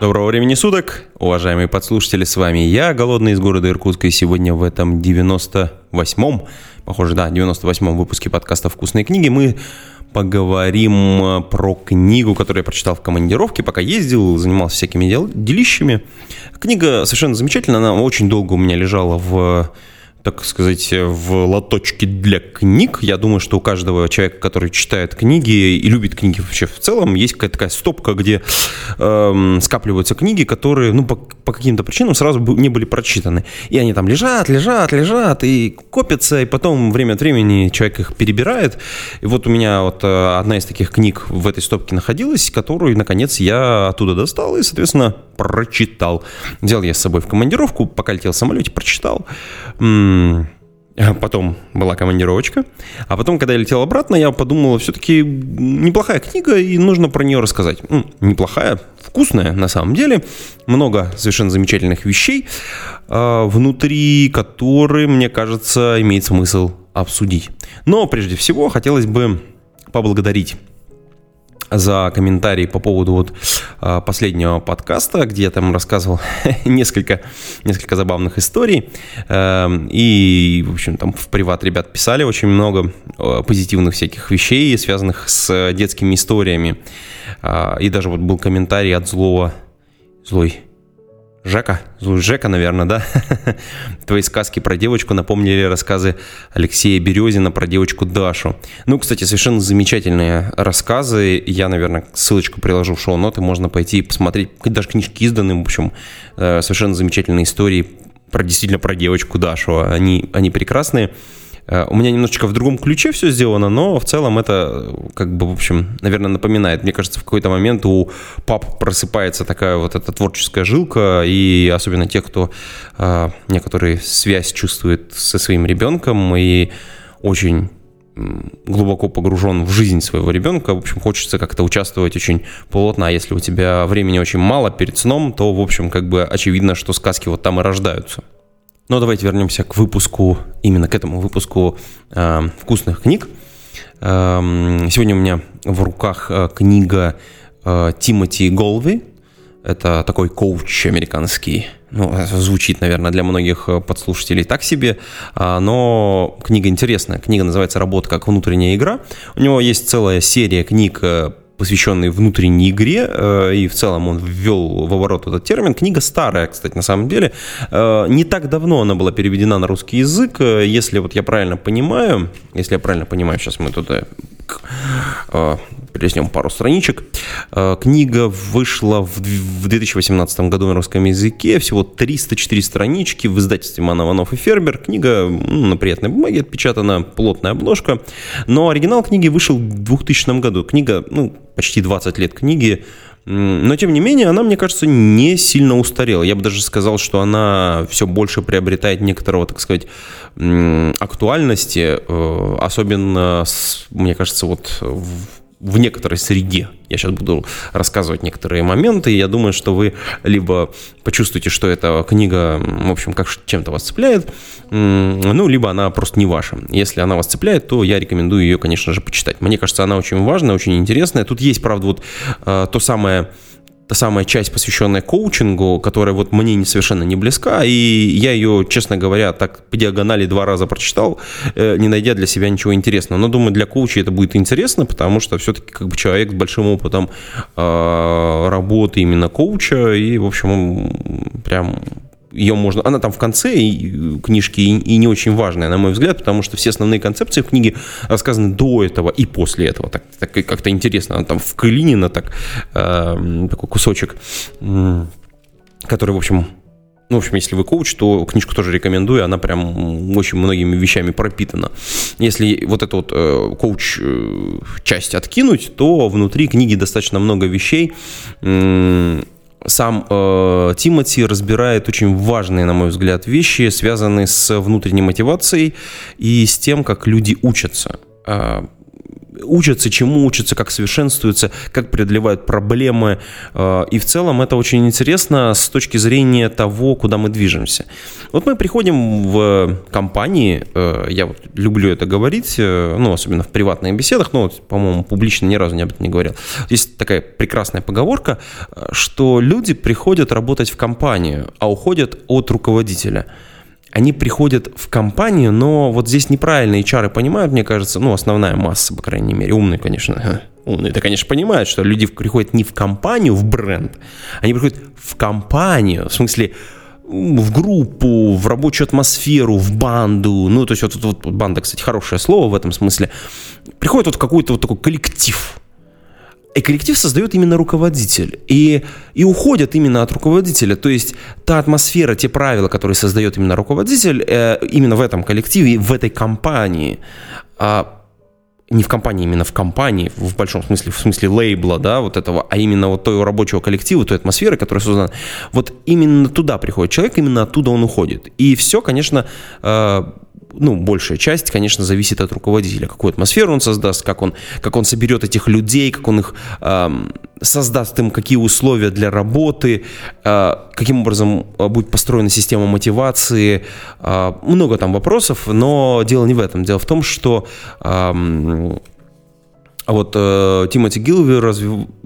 Доброго времени суток, уважаемые подслушатели, с вами я, Голодный из города Иркутска, и сегодня в этом 98-м, похоже, да, 98-м выпуске подкаста «Вкусные книги» мы поговорим э, про книгу, которую я прочитал в командировке, пока ездил, занимался всякими дел, делищами. Книга совершенно замечательная, она очень долго у меня лежала в так сказать, в лоточке для книг. Я думаю, что у каждого человека, который читает книги и любит книги вообще в целом, есть какая-то такая стопка, где эм, скапливаются книги, которые, ну, по, по каким-то причинам сразу не были прочитаны. И они там лежат, лежат, лежат, и копятся, и потом время от времени человек их перебирает. И вот у меня вот э, одна из таких книг в этой стопке находилась, которую, наконец, я оттуда достал и, соответственно, прочитал. Взял я с собой в командировку, пока летел в самолете, прочитал. А потом была командировочка. А потом, когда я летел обратно, я подумал, все-таки неплохая книга, и нужно про нее рассказать. Неплохая, вкусная на самом деле. Много совершенно замечательных вещей, а, внутри которых, мне кажется, имеет смысл обсудить. Но прежде всего хотелось бы поблагодарить за комментарий по поводу вот а, последнего подкаста, где я там рассказывал несколько, несколько забавных историй. Эм, и, в общем, там в приват ребят писали очень много а, позитивных всяких вещей, связанных с детскими историями. А, и даже вот был комментарий от злого, злой Жека, Жека, наверное, да? Твои сказки про девочку напомнили рассказы Алексея Березина про девочку Дашу. Ну, кстати, совершенно замечательные рассказы. Я, наверное, ссылочку приложу в шоу-ноты. Можно пойти посмотреть. Даже книжки изданы, в общем, э, совершенно замечательные истории про действительно про девочку Дашу. Они, они прекрасные. Э, у меня немножечко в другом ключе все сделано, но в целом это, как бы, в общем, наверное, напоминает. Мне кажется, в какой-то момент у пап просыпается такая вот эта творческая жилка, и особенно тех, кто э, некоторые связь чувствует со своим ребенком и очень глубоко погружен в жизнь своего ребенка, в общем, хочется как-то участвовать очень плотно, а если у тебя времени очень мало перед сном, то, в общем, как бы очевидно, что сказки вот там и рождаются. Но давайте вернемся к выпуску, именно к этому выпуску э, вкусных книг. Э, сегодня у меня в руках э, книга э, Тимоти Голви. Это такой коуч американский. Ну, звучит, наверное, для многих э, подслушателей так себе, а, но книга интересная. Книга называется «Работа как внутренняя игра». У него есть целая серия книг э, посвященный внутренней игре, э, и в целом он ввел в оборот этот термин. Книга старая, кстати, на самом деле. Э, не так давно она была переведена на русский язык. Э, если вот я правильно понимаю, если я правильно понимаю, сейчас мы туда переснем пару страничек. Книга вышла в 2018 году на русском языке, всего 304 странички в издательстве Ман Иванов и Фербер. Книга ну, на приятной бумаге отпечатана, плотная обложка. Но оригинал книги вышел в 2000 году. Книга, ну, почти 20 лет книги, но, тем не менее, она, мне кажется, не сильно устарела. Я бы даже сказал, что она все больше приобретает некоторого, так сказать, актуальности, э, особенно, мне кажется, вот в некоторой среде. Я сейчас буду рассказывать некоторые моменты, и я думаю, что вы либо почувствуете, что эта книга, в общем, как чем-то вас цепляет, ну, либо она просто не ваша. Если она вас цепляет, то я рекомендую ее, конечно же, почитать. Мне кажется, она очень важная, очень интересная. Тут есть, правда, вот э, то самое та самая часть, посвященная коучингу, которая вот мне совершенно не близка, и я ее, честно говоря, так по диагонали два раза прочитал, э, не найдя для себя ничего интересного. Но думаю, для коуча это будет интересно, потому что все-таки как бы человек с большим опытом э, работы именно коуча, и, в общем, прям ее можно... Она там в конце и, книжки и, и не очень важная, на мой взгляд, потому что все основные концепции в книге рассказаны до этого и после этого. Так, так как-то интересно. Она там вклинена так, э, такой кусочек, э, который, в общем, ну, в общем, если вы коуч, то книжку тоже рекомендую, она прям очень многими вещами пропитана. Если вот эту вот э, коуч-часть э, откинуть, то внутри книги достаточно много вещей, э, сам э, Тимати разбирает очень важные, на мой взгляд, вещи, связанные с внутренней мотивацией и с тем, как люди учатся. Э, учатся, чему учатся, как совершенствуются, как преодолевают проблемы. Э, и в целом это очень интересно с точки зрения того, куда мы движемся. Вот мы приходим в компании, э, я вот люблю это говорить, э, ну, особенно в приватных беседах, но, по-моему, публично ни разу об этом не говорил. Есть такая прекрасная поговорка, что люди приходят работать в компанию, а уходят от руководителя – они приходят в компанию, но вот здесь неправильно HR понимают, мне кажется, ну, основная масса, по крайней мере, умные, конечно, умные-то, конечно, понимают, что люди приходят не в компанию, в бренд, они приходят в компанию, в смысле, в группу, в рабочую атмосферу, в банду, ну, то есть вот, вот, вот банда, кстати, хорошее слово в этом смысле, приходит вот какой-то вот такой коллектив, и коллектив создает именно руководитель. И, и уходят именно от руководителя. То есть та атмосфера, те правила, которые создает именно руководитель, э, именно в этом коллективе, в этой компании, э, не в компании, именно в компании, в большом смысле, в смысле лейбла, да, вот этого, а именно вот той рабочего коллектива, той атмосферы, которая создана, вот именно туда приходит человек, именно оттуда он уходит. И все, конечно, э, ну, большая часть, конечно, зависит от руководителя. Какую атмосферу он создаст, как он, как он соберет этих людей, как он их э, создаст им, какие условия для работы, э, каким образом а, будет построена система мотивации. Э, много там вопросов, но дело не в этом. Дело в том, что э, а вот э, Тимоти Гилви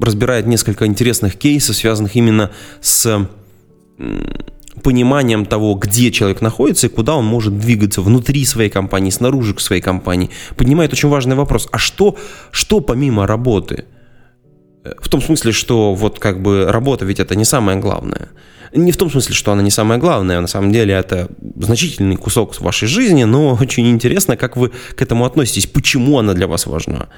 разбирает несколько интересных кейсов, связанных именно с пониманием того, где человек находится и куда он может двигаться внутри своей компании, снаружи своей компании, поднимает очень важный вопрос. А что, что помимо работы? В том смысле, что вот как бы работа ведь это не самое главное. Не в том смысле, что она не самое главное, на самом деле это значительный кусок вашей жизни, но очень интересно, как вы к этому относитесь, почему она для вас важна.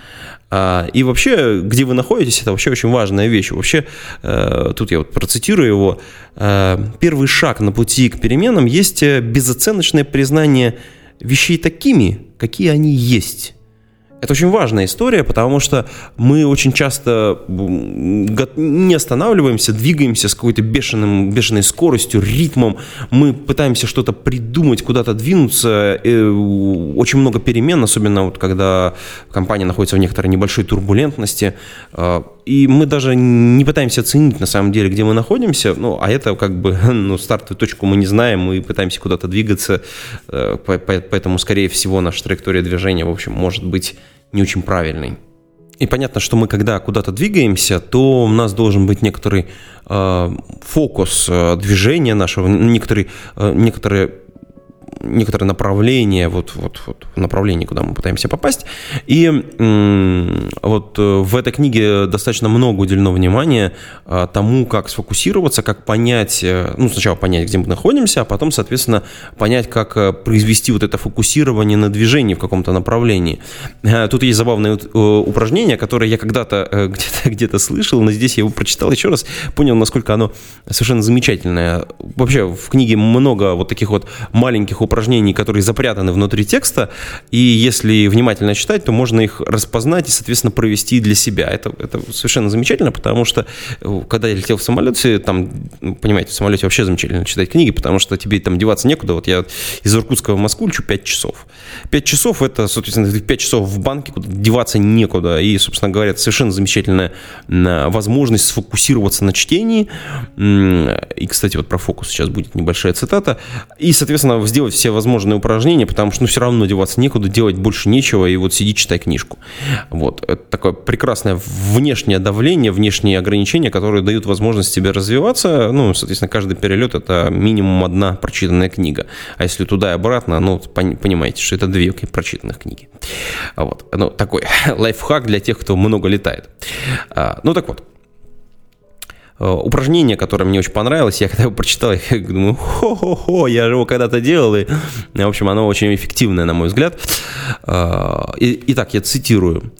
А, и вообще, где вы находитесь, это вообще очень важная вещь. Вообще, э, тут я вот процитирую его, э, первый шаг на пути к переменам есть безоценочное признание вещей такими, какие они есть. Это очень важная история, потому что мы очень часто не останавливаемся, двигаемся с какой-то бешеным, бешеной скоростью, ритмом. Мы пытаемся что-то придумать, куда-то двинуться. И э, очень много перемен, особенно вот когда компания находится в некоторой небольшой турбулентности. А, и мы даже не пытаемся оценить на самом деле, где мы находимся. Ну, а это как бы ну, стартовую точку мы не знаем, мы пытаемся куда-то двигаться. Э, поэтому, скорее всего, наша траектория движения, в общем, может быть не очень правильный. И понятно, что мы когда куда-то двигаемся, то у нас должен быть некоторый э, фокус э, движения нашего, некоторый, э, некоторые некоторое направление, вот, вот, вот направление, куда мы пытаемся попасть. И вот э, в этой книге достаточно много уделено внимания а, тому, как сфокусироваться, как понять, э, ну, сначала понять, где мы находимся, а потом, соответственно, понять, как э, произвести вот это фокусирование на движении в каком-то направлении. Тут есть забавное упражнение, которое я когда-то где-то где слышал, но здесь я его прочитал еще раз, понял, насколько оно совершенно замечательное. Вообще в книге много вот таких вот маленьких упражнений, которые запрятаны внутри текста, и если внимательно читать, то можно их распознать и, соответственно, провести для себя. Это, это совершенно замечательно, потому что, э, когда я летел в самолете, там, понимаете, в самолете вообще замечательно читать книги, потому что тебе там деваться некуда. Вот я из Иркутска в Москву лечу 5 часов. 5 часов – это, соответственно, 5 часов в банке, куда деваться некуда. И, собственно говоря, это совершенно замечательная возможность сфокусироваться на чтении. И, кстати, вот про фокус сейчас будет небольшая цитата. И, соответственно, сделать все возможные упражнения, потому что ну, все равно деваться некуда, делать больше нечего, и вот сиди, читай книжку. Вот. Это такое прекрасное внешнее давление, внешние ограничения, которые дают возможность тебе развиваться. Ну, соответственно, каждый перелет – это минимум одна прочитанная книга. А если туда и обратно, ну, понимаете, что это две прочитанных книги. Вот. Ну, такой лайфхак для тех, кто много летает. А, ну, так вот. Э, упражнение, которое мне очень понравилось, я когда его прочитал, я думаю, хо-хо-хо, я же его когда-то делал, и, в общем, оно очень эффективное, на мой взгляд. Э, итак, я цитирую.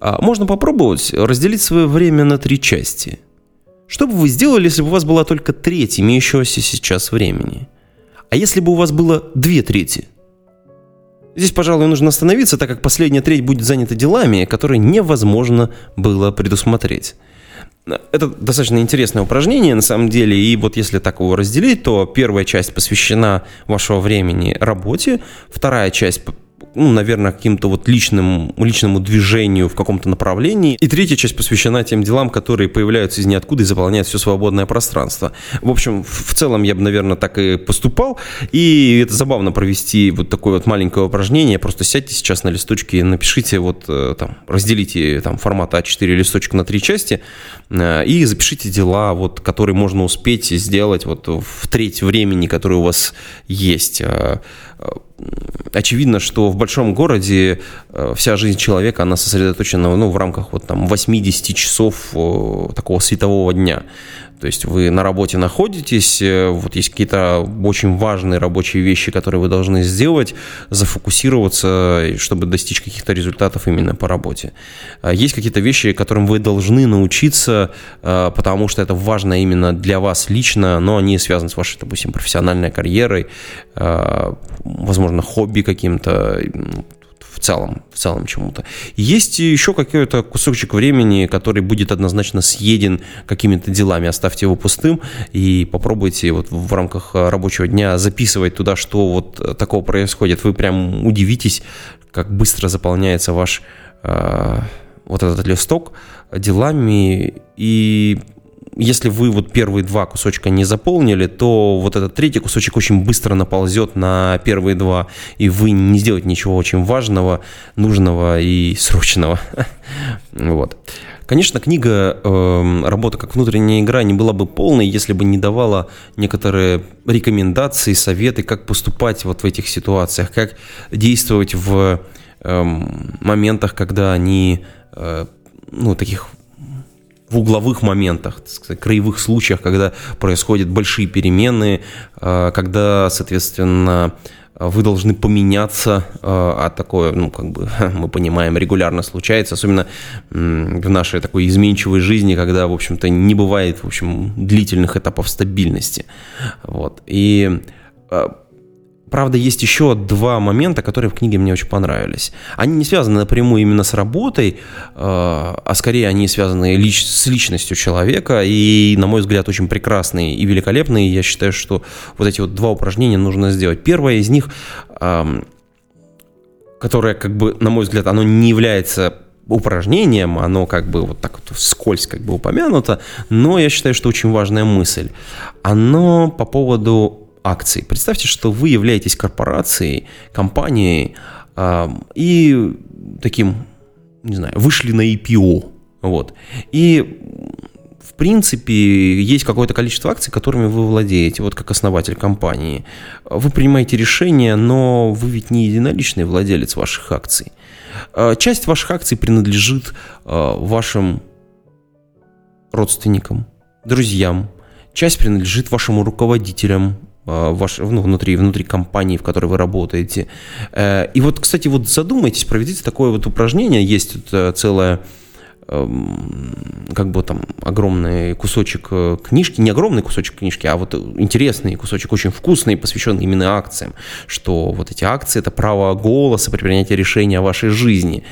«А, можно попробовать разделить свое время на три части. Что бы вы сделали, если бы у вас была только треть имеющегося сейчас времени? А если бы у вас было две трети? Здесь, пожалуй, нужно остановиться, так как последняя треть будет занята делами, которые невозможно было предусмотреть. Это достаточно интересное упражнение, на самом деле, и вот если так его разделить, то первая часть посвящена вашего времени работе, вторая часть ну, наверное, каким-то вот личным, личному движению в каком-то направлении. И третья часть посвящена тем делам, которые появляются из ниоткуда и заполняют все свободное пространство. В общем, в целом я бы, наверное, так и поступал. И это забавно провести вот такое вот маленькое упражнение. Просто сядьте сейчас на листочке и напишите вот э, там, разделите там формат А4 листочек на три части э, и запишите дела, вот, которые можно успеть сделать вот в треть времени, которое у вас есть э, очевидно, что в большом городе э, вся жизнь человека, она сосредоточена ну, в рамках вот, там, 80 часов э, такого светового дня. То есть вы на работе находитесь, э, вот есть какие-то очень важные рабочие вещи, которые вы должны сделать, зафокусироваться, чтобы достичь каких-то результатов именно по работе. А есть какие-то вещи, которым вы должны научиться, потому что это важно именно для вас лично, но они связаны с вашей, допустим, профессиональной карьерой, э, возможно, хобби каким-то, целом, в целом чему-то. Есть еще какой-то кусочек времени, который будет однозначно съеден какими-то делами. Оставьте его пустым и попробуйте вот в рамках рабочего дня записывать туда, что вот такого происходит. Вы прям удивитесь, как быстро заполняется ваш э, вот этот листок делами и если вы вот первые два кусочка не заполнили, то вот этот третий кусочек очень быстро наползет на первые два, и вы не сделаете ничего очень важного, нужного и срочного. Вот. Конечно, книга э, «Работа как внутренняя игра» не была бы полной, если бы не давала некоторые рекомендации, советы, как поступать вот в этих ситуациях, как действовать в э, моментах, когда они, э, ну, таких в угловых моментах, так сказать, краевых случаях, когда происходят большие перемены, э, когда, соответственно, вы должны поменяться, э, а такое, ну, как бы, мы понимаем, регулярно случается, особенно в нашей такой изменчивой жизни, когда, в общем-то, не бывает, в общем, длительных этапов стабильности. Вот. И э, Правда, есть еще два момента, которые в книге мне очень понравились. Они не связаны напрямую именно с работой, э, а скорее они связаны лич- с личностью человека и, на мой взгляд, очень прекрасные и великолепные. Я считаю, что вот эти вот два упражнения нужно сделать. Первое из них, которое, как бы, на мой взгляд, оно не является упражнением, оно как бы вот так вот вскользь как бы упомянуто, но я считаю, что очень важная мысль. Оно по поводу акций. Представьте, что вы являетесь корпорацией, компанией и таким, не знаю, вышли на IPO. Вот. И в принципе, есть какое-то количество акций, которыми вы владеете, вот как основатель компании. Вы принимаете решения, но вы ведь не единоличный владелец ваших акций. А, часть ваших акций принадлежит а, вашим родственникам, друзьям, часть принадлежит вашим руководителям, ваш, ну, внутри, внутри компании, в которой вы работаете. Э, и вот, кстати, вот задумайтесь, проведите такое вот упражнение, есть тут э, целое эм, как бы там огромный кусочек книжки, не огромный кусочек книжки, а вот интересный кусочек, очень вкусный, посвященный именно акциям, что вот эти акции – это право голоса при принятии решения о вашей жизни.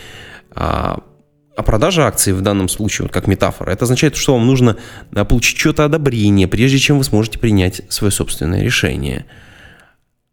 А, продажа акций в данном случае, вот как метафора, это означает, что вам нужно а, получить что-то одобрение, прежде чем вы сможете принять свое собственное решение.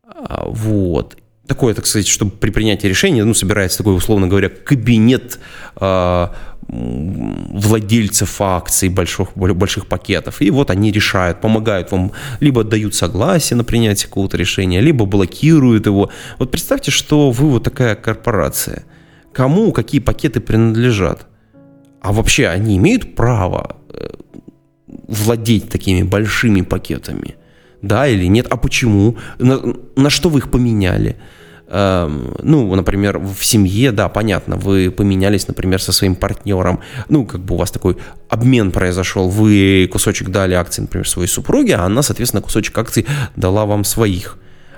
А, вот. Такое, так сказать, чтобы при принятии решения, ну, собирается такой, условно говоря, кабинет э, владельцев акций больших, больших пакетов. И вот они решают, помогают вам, либо дают согласие на принятие какого-то решения, либо блокируют его. Вот представьте, что вы вот такая корпорация – кому какие пакеты принадлежат. А вообще они имеют право э, владеть такими большими пакетами? Да или нет? А почему? На, на что вы их поменяли? Эм, ну, например, в семье, да, понятно, вы поменялись, например, со своим партнером, ну, как бы у вас такой обмен произошел, вы кусочек дали акций, например, своей супруге, а она, соответственно, кусочек акций дала вам своих.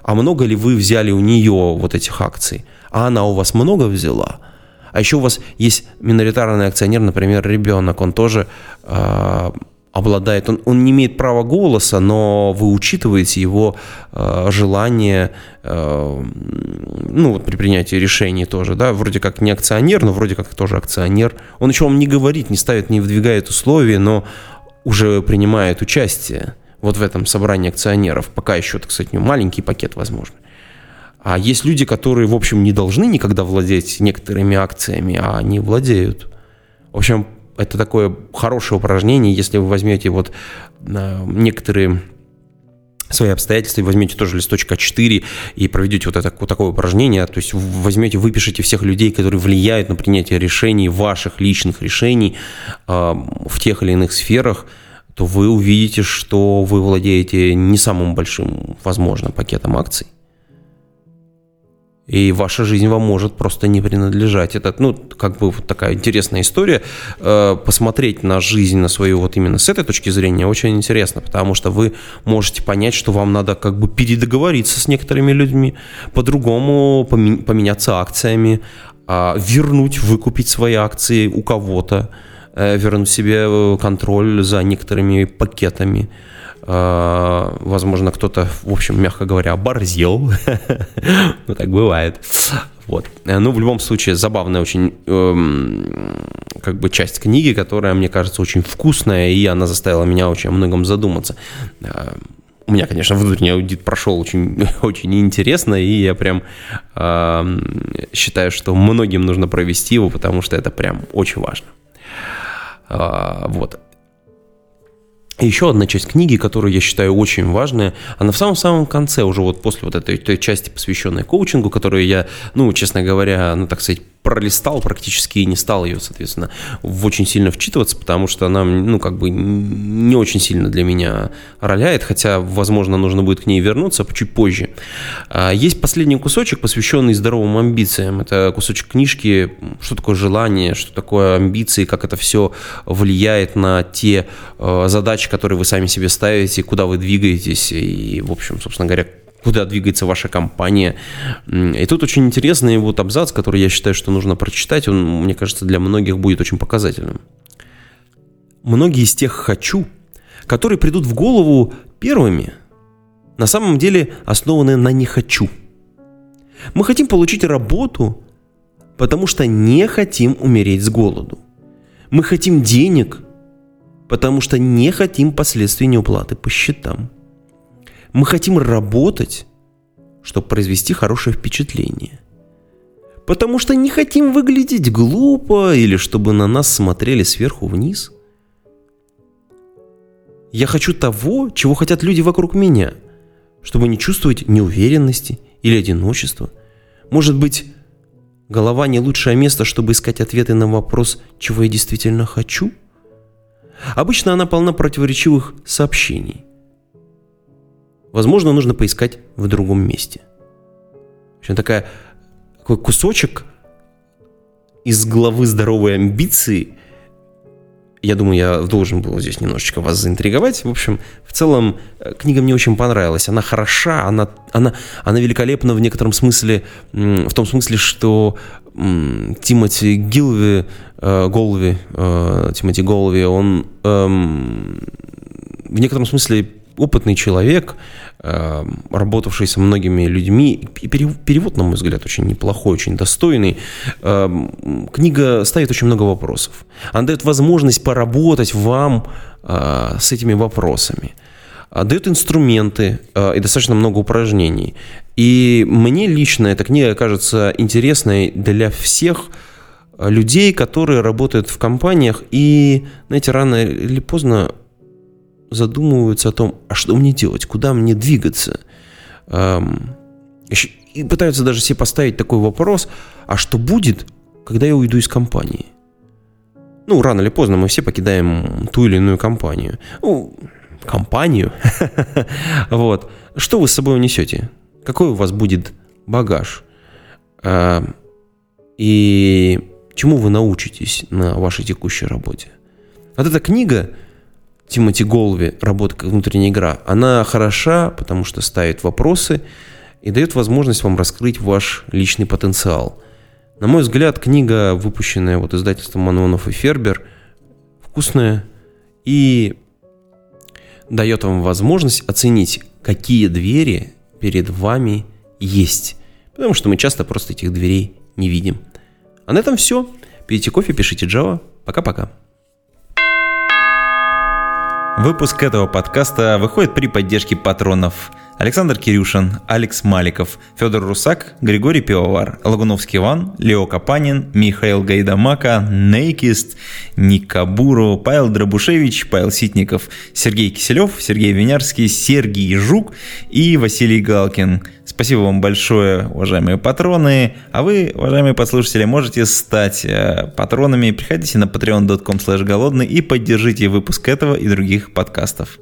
А много ли вы взяли у нее вот этих акций? А она у вас много взяла? А еще у вас есть миноритарный акционер, например, ребенок, он тоже э, обладает, он, он не имеет права голоса, но вы учитываете его э, желание, э, ну вот при принятии решений тоже, да, вроде как не акционер, но вроде как тоже акционер. Он еще вам не говорит, не ставит, не выдвигает условия, но уже принимает участие вот в этом собрании акционеров, пока еще, так сказать, маленький пакет возможно. А есть люди, которые, в общем, не должны никогда владеть некоторыми акциями, а они владеют. В общем, это такое хорошее упражнение, если вы возьмете вот э, некоторые свои обстоятельства и возьмете тоже листочек А4 и проведете вот, это, вот такое упражнение, то есть возьмете, выпишите всех людей, которые влияют на принятие решений, ваших личных решений э, в тех или иных сферах, то вы увидите, что вы владеете не самым большим, возможно, пакетом акций и ваша жизнь вам может просто не принадлежать. Это, ну, как бы вот такая интересная история. Э, посмотреть на жизнь, на свою вот именно с этой точки зрения очень интересно, потому что вы можете понять, что вам надо как бы передоговориться с некоторыми людьми, по-другому поменяться акциями, а, вернуть, выкупить свои акции у кого-то, вернуть себе э, контроль за некоторыми пакетами – а, возможно, кто-то, в общем, мягко говоря, оборзел. ну, так бывает. Вот. Ну, в любом случае, забавная очень эм, как бы часть книги, которая, мне кажется, очень вкусная, и она заставила меня очень о многом задуматься. Э, у меня, конечно, внутренний аудит прошел очень, очень интересно, и я прям э, считаю, что многим нужно провести его, потому что это прям очень важно. Э, вот. Еще одна часть книги, которую я считаю очень важная, она в самом-самом конце, уже вот после вот этой той части, посвященной коучингу, которую я, ну, честно говоря, ну, так сказать, пролистал практически и не стал ее, соответственно, в очень сильно вчитываться, потому что она, ну, как бы не очень сильно для меня роляет, хотя, возможно, нужно будет к ней вернуться чуть позже. А, есть последний кусочек, посвященный здоровым амбициям. Это кусочек книжки, что такое желание, что такое амбиции, как это все влияет на те э, задачи, которые вы сами себе ставите, куда вы двигаетесь, и, в общем, собственно говоря, куда двигается ваша компания. И тут очень интересный вот абзац, который я считаю, что нужно прочитать. Он, мне кажется, для многих будет очень показательным. Многие из тех «хочу», которые придут в голову первыми, на самом деле основаны на «не хочу». Мы хотим получить работу, потому что не хотим умереть с голоду. Мы хотим денег, потому что не хотим последствий неуплаты по счетам. Мы хотим работать, чтобы произвести хорошее впечатление. Потому что не хотим выглядеть глупо или чтобы на нас смотрели сверху вниз. Я хочу того, чего хотят люди вокруг меня, чтобы не чувствовать неуверенности или одиночества. Может быть, голова не лучшее место, чтобы искать ответы на вопрос, чего я действительно хочу? Обычно она полна противоречивых сообщений. Возможно, нужно поискать в другом месте. В общем, такая, такой кусочек из главы здоровой амбиции. Я думаю, я должен был здесь немножечко вас заинтриговать. В общем, в целом, э, книга мне очень понравилась. Она хороша, она, она, она великолепна в некотором смысле, в том смысле, что Тимоти Гилви, э, Голви, э, Тимоти Голви, он эм, в некотором смысле опытный человек, э, работавший со многими людьми. Перевод, на мой взгляд, очень неплохой, очень достойный. Э, книга ставит очень много вопросов. Она дает возможность поработать вам э, с этими вопросами. Дает инструменты и достаточно много упражнений. И мне лично эта книга кажется интересной для всех людей, которые работают в компаниях и, знаете, рано или поздно задумываются о том, а что мне делать, куда мне двигаться. И пытаются даже себе поставить такой вопрос, а что будет, когда я уйду из компании? Ну, рано или поздно мы все покидаем ту или иную компанию. Ну, компанию. вот. Что вы с собой унесете? Какой у вас будет багаж? И чему вы научитесь на вашей текущей работе? Вот эта книга Тимоти Голви «Работа как внутренняя игра», она хороша, потому что ставит вопросы и дает возможность вам раскрыть ваш личный потенциал. На мой взгляд, книга, выпущенная вот издательством Манонов и Фербер, вкусная и дает вам возможность оценить, какие двери перед вами есть. Потому что мы часто просто этих дверей не видим. А на этом все. Пейте кофе, пишите Java. Пока-пока. Выпуск этого подкаста выходит при поддержке патронов Александр Кирюшин, Алекс Маликов, Федор Русак, Григорий Пивовар, Лагуновский Иван, Лео Капанин, Михаил Гайдамака, Нейкист, Ник Кабуру, Павел Дробушевич, Павел Ситников, Сергей Киселев, Сергей Винярский, Сергей Жук и Василий Галкин. Спасибо вам большое, уважаемые патроны. А вы, уважаемые послушатели, можете стать э, патронами. Приходите на patreon.com голодный и поддержите выпуск этого и других подкастов.